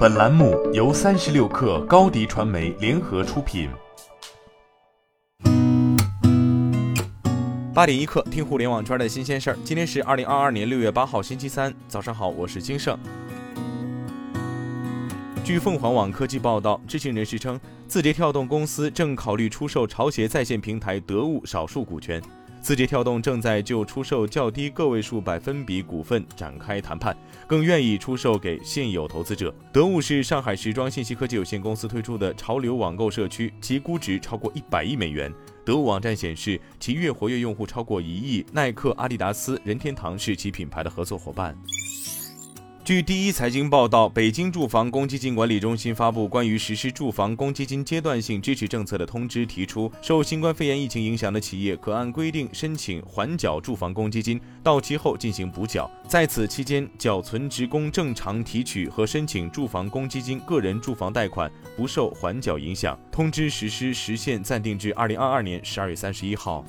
本栏目由三十六氪高低传媒联合出品。八点一刻，听互联网圈的新鲜事儿。今天是二零二二年六月八号，星期三，早上好，我是金盛。据凤凰网科技报道，知情人士称，字节跳动公司正考虑出售潮鞋在线平台得物少数股权。字节跳动正在就出售较低个位数百分比股份展开谈判，更愿意出售给现有投资者。得物是上海时装信息科技有限公司推出的潮流网购社区，其估值超过一百亿美元。得物网站显示，其月活跃用户超过一亿，耐克、阿迪达斯、任天堂是其品牌的合作伙伴。据第一财经报道，北京住房公积金管理中心发布关于实施住房公积金阶段性支持政策的通知，提出受新冠肺炎疫情影响的企业可按规定申请缓缴住房公积金，到期后进行补缴，在此期间缴存职工正常提取和申请住房公积金个人住房贷款不受缓缴影响。通知实施时限暂定至二零二二年十二月三十一号。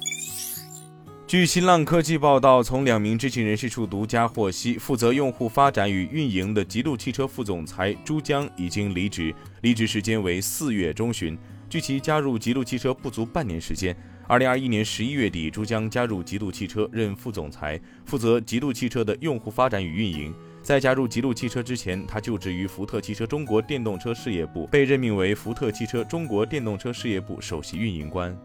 据新浪科技报道，从两名知情人士处独家获悉，负责用户发展与运营的极度汽车副总裁朱江已经离职，离职时间为四月中旬。据其加入极度汽车不足半年时间，二零二一年十一月底，朱江加入极度汽车任副总裁，负责极度汽车的用户发展与运营。在加入极度汽车之前，他就职于福特汽车中国电动车事业部，被任命为福特汽车中国电动车事业部首席运营官。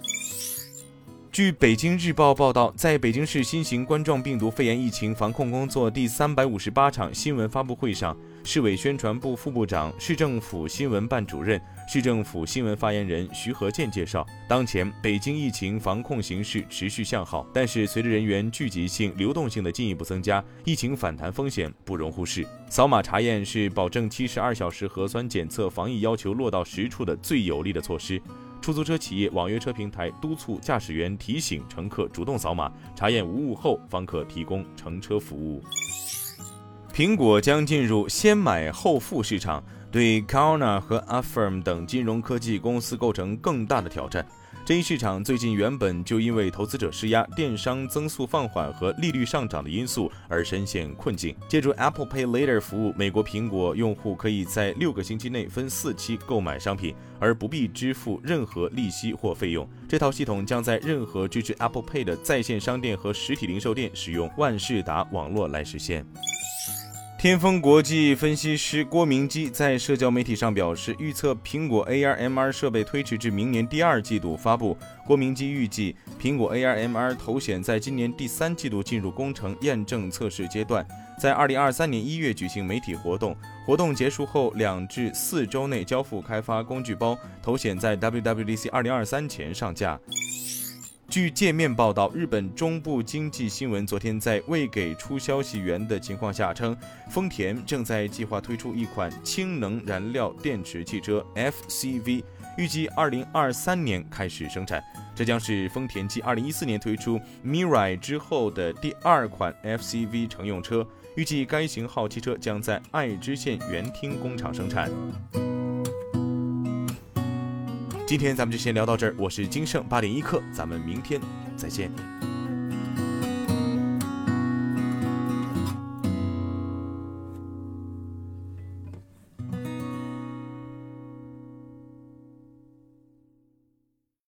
据北京日报报道，在北京市新型冠状病毒肺炎疫情防控工作第三百五十八场新闻发布会上，市委宣传部副部长、市政府新闻办主任、市政府新闻发言人徐和建介绍，当前北京疫情防控形势持续向好，但是随着人员聚集性、流动性的进一步增加，疫情反弹风险不容忽视。扫码查验是保证七十二小时核酸检测防疫要求落到实处的最有力的措施。出租车企业、网约车平台督促驾驶员提醒乘客主动扫码查验无误后，方可提供乘车服务。苹果将进入先买后付市场，对 Karna 和 Affirm 等金融科技公司构成更大的挑战。这一市场最近原本就因为投资者施压、电商增速放缓和利率上涨的因素而深陷困境。借助 Apple Pay Later 服务，美国苹果用户可以在六个星期内分四期购买商品，而不必支付任何利息或费用。这套系统将在任何支持 Apple Pay 的在线商店和实体零售店使用万事达网络来实现。天风国际分析师郭明基在社交媒体上表示，预测苹果 AR/MR 设备推迟至明年第二季度发布。郭明基预计，苹果 AR/MR 头显在今年第三季度进入工程验证测试阶段，在二零二三年一月举行媒体活动。活动结束后两至四周内交付开发工具包，头显在 WWDC 二零二三前上架。据界面报道，日本中部经济新闻昨天在未给出消息源的情况下称，丰田正在计划推出一款氢能燃料电池汽车 FCV，预计二零二三年开始生产。这将是丰田继二零一四年推出 Mirai 之后的第二款 FCV 乘用车，预计该型号汽车将在爱知县园町工厂生产。今天咱们就先聊到这儿，我是金盛八点一刻，咱们明天再见。